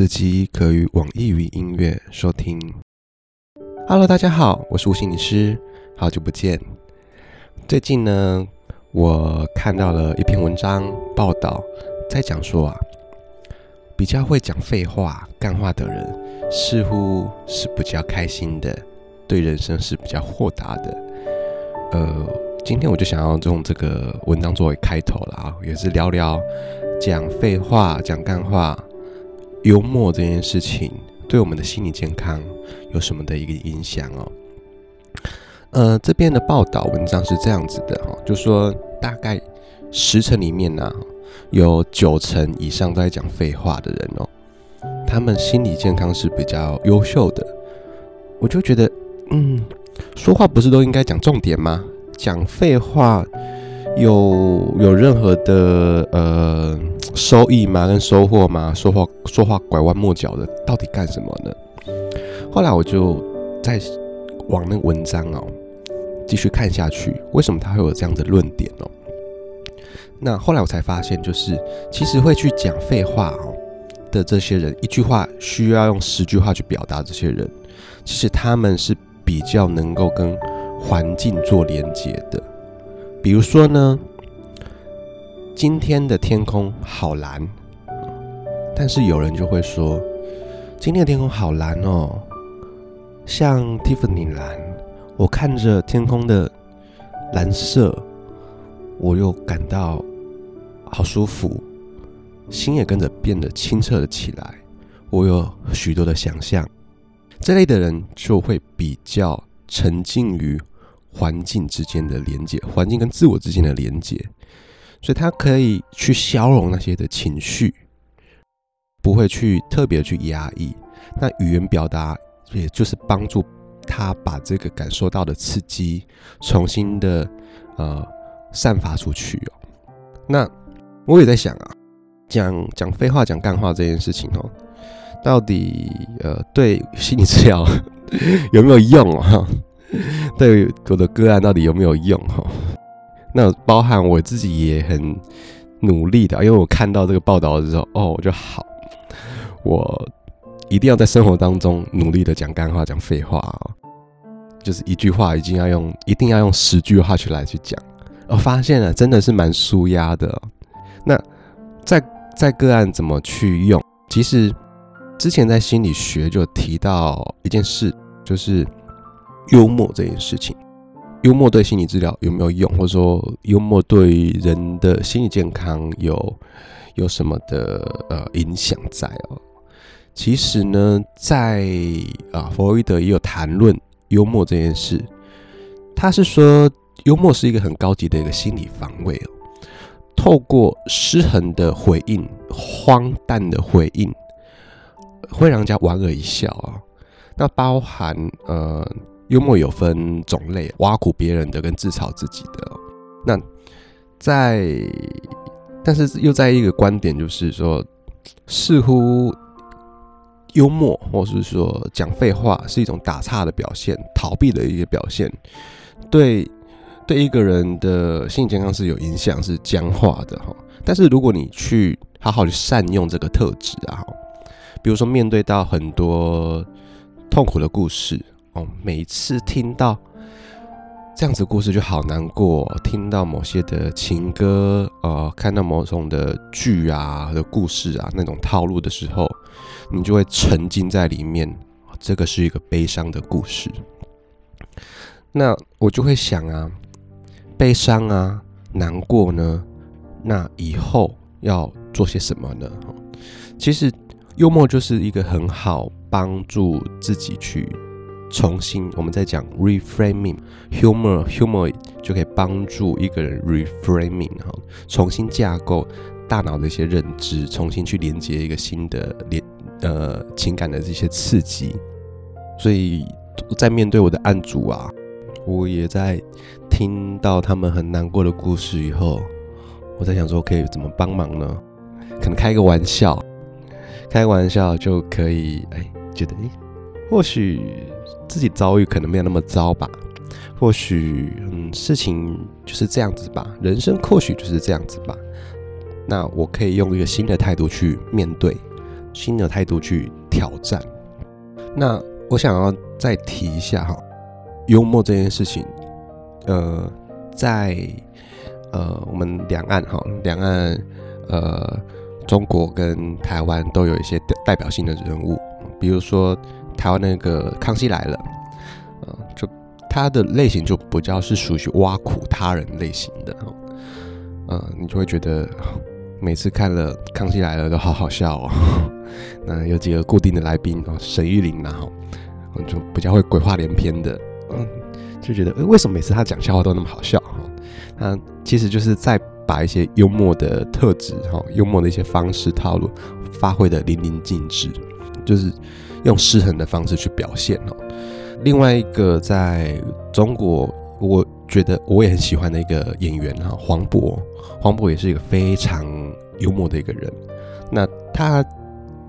此集可于网易云音乐收听。Hello，大家好，我是吴心理师，好久不见。最近呢，我看到了一篇文章报道，在讲说啊，比较会讲废话、干话的人，似乎是比较开心的，对人生是比较豁达的。呃，今天我就想要用这个文章作为开头了啊，也是聊聊讲废话、讲干话。幽默这件事情对我们的心理健康有什么的一个影响哦？呃，这边的报道文章是这样子的哈，就说大概十成里面呢、有九成以上在讲废话的人哦，他们心理健康是比较优秀的。我就觉得，嗯，说话不是都应该讲重点吗？讲废话有有任何的呃？收益吗？跟收获吗？说话说话拐弯抹角的，到底干什么呢？后来我就在往那个文章哦继续看下去，为什么他会有这样的论点哦？那后来我才发现，就是其实会去讲废话哦的这些人，一句话需要用十句话去表达。这些人其实他们是比较能够跟环境做连接的，比如说呢。今天的天空好蓝，但是有人就会说，今天的天空好蓝哦，像蒂芙尼蓝。我看着天空的蓝色，我又感到好舒服，心也跟着变得清澈了起来。我有许多的想象，这类的人就会比较沉浸于环境之间的连接，环境跟自我之间的连接。所以他可以去消融那些的情绪，不会去特别去压抑。那语言表达也就是帮助他把这个感受到的刺激重新的呃散发出去哦。那我也在想啊，讲讲废话、讲干话这件事情哦，到底呃对心理治疗 有没有用啊？对我的个案到底有没有用哈？那包含我自己也很努力的，因为我看到这个报道的时候，哦，我就好，我一定要在生活当中努力的讲干话、讲废话哦，就是一句话，一定要用，一定要用十句话去来去讲。我发现了，真的是蛮舒压的。那在在个案怎么去用？其实之前在心理学就提到一件事，就是幽默这件事情。幽默对心理治疗有没有用，或者说幽默对人的心理健康有有什么的呃影响在哦？其实呢，在啊弗洛伊德也有谈论幽默这件事，他是说幽默是一个很高级的一个心理防卫哦，透过失衡的回应、荒诞的回应，会让人家莞尔一笑啊。那包含呃。幽默有分种类，挖苦别人的跟自嘲自己的。那在，但是又在一个观点，就是说，似乎幽默或是说讲废话是一种打岔的表现，逃避的一个表现，对对一个人的心理健康是有影响，是僵化的哈。但是如果你去好好去善用这个特质啊，比如说面对到很多痛苦的故事。哦，每次听到这样子故事就好难过，听到某些的情歌，呃，看到某种的剧啊的故事啊那种套路的时候，你就会沉浸在里面。这个是一个悲伤的故事，那我就会想啊，悲伤啊，难过呢，那以后要做些什么呢？其实幽默就是一个很好帮助自己去。重新，我们在讲 reframing，humor，humor 就可以帮助一个人 reframing 哈，重新架构大脑的一些认知，重新去连接一个新的连呃情感的这些刺激。所以在面对我的案主啊，我也在听到他们很难过的故事以后，我在想说可以怎么帮忙呢？可能开个玩笑，开个玩笑就可以哎，觉得哎，或许。自己遭遇可能没有那么糟吧，或许嗯，事情就是这样子吧，人生或许就是这样子吧。那我可以用一个新的态度去面对，新的态度去挑战。那我想要再提一下哈，幽默这件事情，呃，在呃我们两岸哈，两岸呃中国跟台湾都有一些代表性的人物，比如说台湾那个康熙来了，呃，就他的类型就比较是属于挖苦他人类型的嗯，你就会觉得每次看了康熙来了都好好笑哦。那有几个固定的来宾哦，沈玉琳然后就比较会鬼话连篇的，嗯，就觉得为什么每次他讲笑话都那么好笑哈？那其实就是在把一些幽默的特质哈，幽默的一些方式套路发挥得淋漓尽致，就是用失衡的方式去表现哦。另外一个在中国，我觉得我也很喜欢的一个演员哈，黄渤，黄渤也是一个非常幽默的一个人。那他。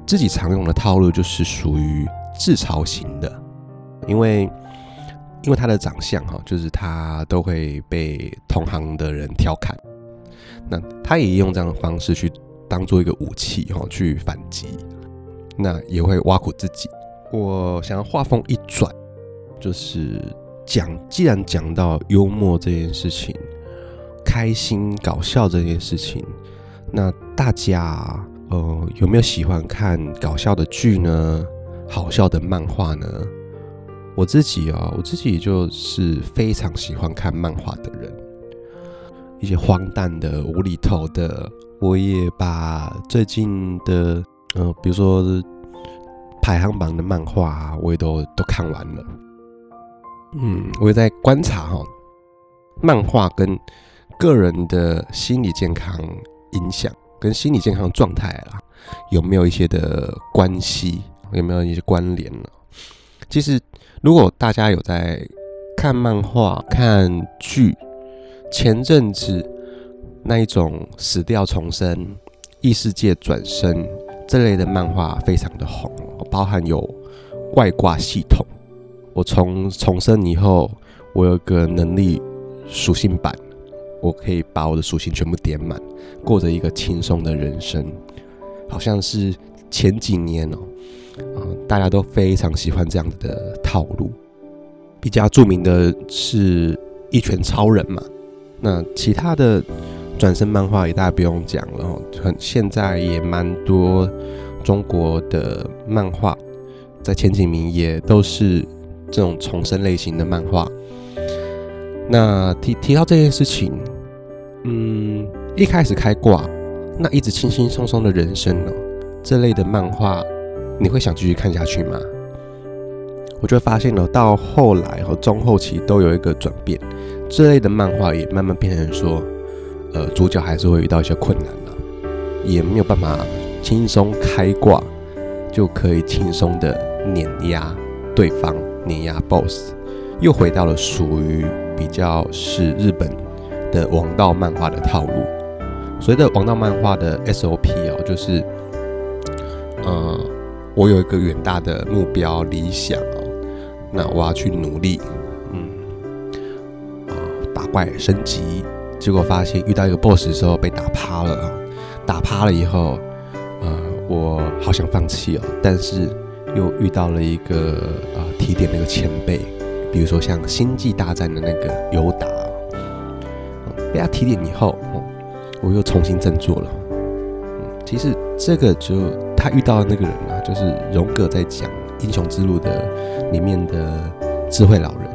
自己常用的套路就是属于自嘲型的，因为因为他的长相哈，就是他都会被同行的人调侃，那他也用这样的方式去当做一个武器哈，去反击，那也会挖苦自己。我想要话锋一转，就是讲，既然讲到幽默这件事情，开心搞笑这件事情，那大家。呃，有没有喜欢看搞笑的剧呢？好笑的漫画呢？我自己啊，我自己就是非常喜欢看漫画的人。一些荒诞的、无厘头的，我也把最近的，呃，比如说排行榜的漫画啊，我也都都看完了。嗯，我也在观察哈，漫画跟个人的心理健康影响。跟心理健康状态啦，有没有一些的关系？有没有一些关联呢？其实，如果大家有在看漫画、看剧，前阵子那一种死掉重生、异世界转生这类的漫画非常的红，包含有外挂系统。我从重生以后，我有个能力属性版。我可以把我的属性全部点满，过着一个轻松的人生，好像是前几年哦，大家都非常喜欢这样子的套路。比较著名的是一拳超人嘛，那其他的转生漫画也大家不用讲了哦，很现在也蛮多中国的漫画在前几名也都是这种重生类型的漫画。那提提到这件事情，嗯，一开始开挂，那一直轻轻松松的人生呢，这类的漫画，你会想继续看下去吗？我就发现了，到后来和中后期都有一个转变，这类的漫画也慢慢变成说，呃，主角还是会遇到一些困难了，也没有办法轻松开挂，就可以轻松的碾压对方，碾压 BOSS，又回到了属于。比较是日本的王道漫画的套路，所谓的王道漫画的 SOP 哦，就是，呃，我有一个远大的目标理想哦，那我要去努力，嗯，啊，打怪升级，结果发现遇到一个 BOSS 的时候被打趴了，打趴了以后，呃，我好想放弃哦，但是又遇到了一个呃提点那个前辈。比如说像《星际大战》的那个尤达，被他提点以后，我又重新振作了。其实这个就他遇到的那个人啊，就是荣格在讲《英雄之路》的里面的智慧老人，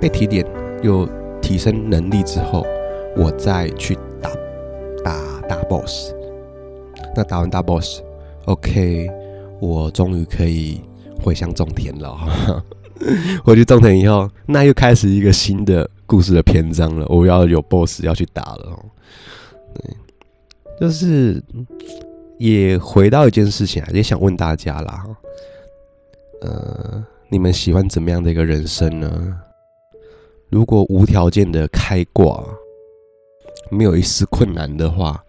被提点又提升能力之后，我再去打打大 boss。那打完大 boss，OK，我终于可以回乡种田了。回去种田以后，那又开始一个新的故事的篇章了。我要有 BOSS 要去打了，对，就是也回到一件事情啊，也想问大家啦，呃，你们喜欢怎么样的一个人生呢？如果无条件的开挂，没有一丝困难的话，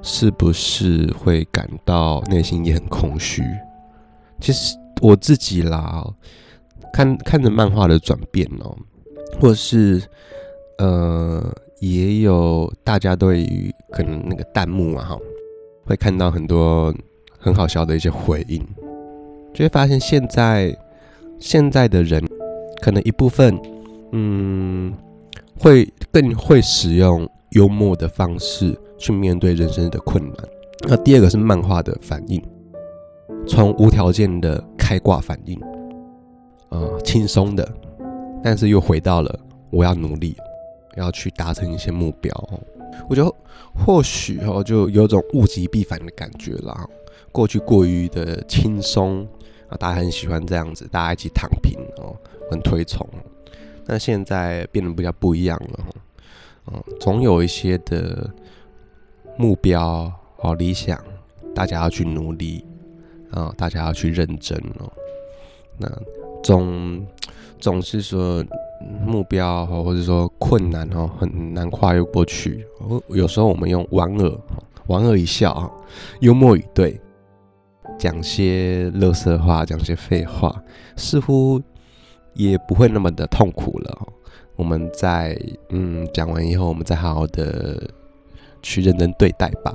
是不是会感到内心也很空虚？其实我自己啦。看看着漫画的转变哦，或是呃，也有大家对于可能那个弹幕啊哈，会看到很多很好笑的一些回应，就会发现现在现在的人可能一部分，嗯，会更会使用幽默的方式去面对人生的困难。那第二个是漫画的反应，从无条件的开挂反应，呃，轻松的，但是又回到了我要努力，要去达成一些目标。我觉得或许哦，就有种物极必反的感觉啦。过去过于的轻松啊，大家很喜欢这样子，大家一起躺平哦，很推崇。但现在变得比较不一样了，嗯，总有一些的目标哦，理想，大家要去努力啊，大家要去认真哦。那总总是说。目标或者说困难哦，很难跨越过去。有时候我们用莞尔，莞尔一笑，幽默以对，讲些乐色话，讲些废话，似乎也不会那么的痛苦了。我们在嗯讲完以后，我们再好好的去认真对待吧，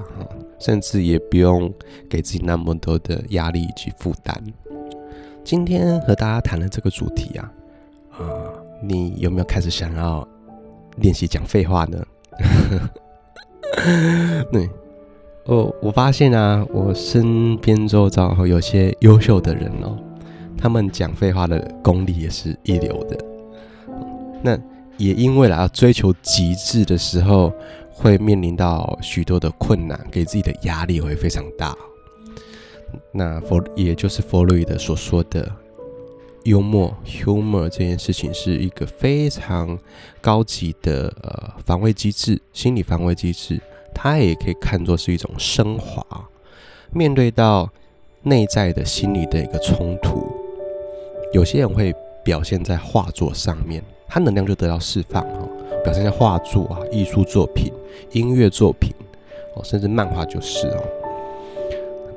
甚至也不用给自己那么多的压力以及负担。今天和大家谈的这个主题啊，啊。你有没有开始想要练习讲废话呢？对，我我发现啊，我身边周遭有些优秀的人哦，他们讲废话的功力也是一流的。那也因为啦，要追求极致的时候，会面临到许多的困难，给自己的压力会非常大。那佛也就是佛洛伊德所说的。幽默 （humor） 这件事情是一个非常高级的呃防卫机制，心理防卫机制，它也可以看作是一种升华。面对到内在的心理的一个冲突，有些人会表现在画作上面，他能量就得到释放哈。表现在画作啊、艺术作品、音乐作品哦，甚至漫画就是哦，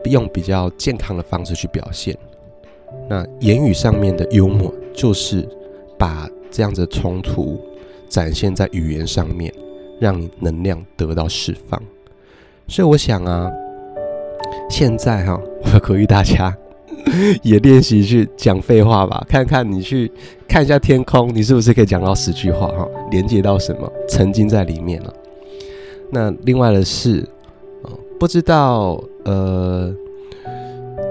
用比较健康的方式去表现。那言语上面的幽默，就是把这样子的冲突展现在语言上面，让你能量得到释放。所以我想啊，现在哈，我鼓励大家 也练习去讲废话吧，看看你去看一下天空，你是不是可以讲到十句话哈，连接到什么，沉浸在里面了。那另外的是，不知道呃。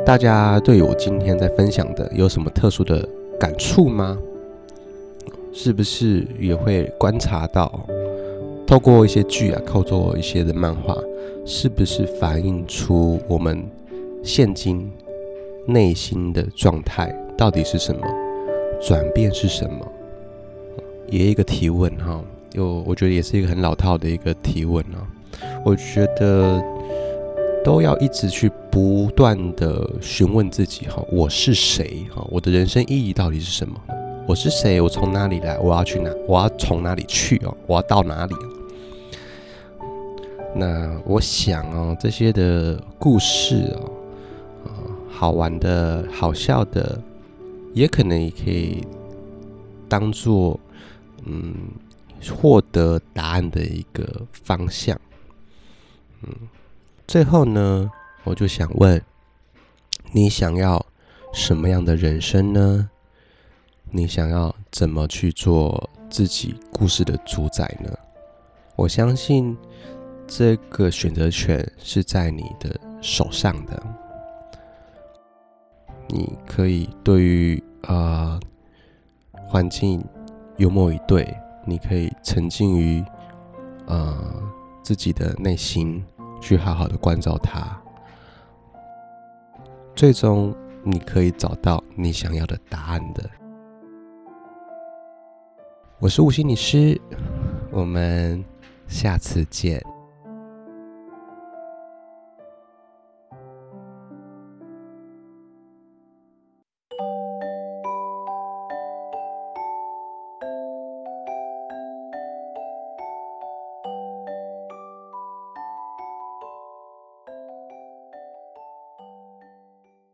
大家对我今天在分享的有什么特殊的感触吗？是不是也会观察到，透过一些剧啊，透过一些的漫画，是不是反映出我们现今内心的状态到底是什么？转变是什么？也一个提问哈，又我觉得也是一个很老套的一个提问啊，我觉得。都要一直去不断的询问自己哈，我是谁哈？我的人生意义到底是什么？我是谁？我从哪里来？我要去哪？我要从哪里去哦？我要到哪里？那我想哦，这些的故事哦，好玩的、好笑的，也可能也可以当做嗯获得答案的一个方向，嗯。最后呢，我就想问，你想要什么样的人生呢？你想要怎么去做自己故事的主宰呢？我相信这个选择权是在你的手上的。你可以对于啊、呃、环境幽默以对，你可以沉浸于、呃、自己的内心。去好好的关照它，最终你可以找到你想要的答案的。我是吴心理师，我们下次见。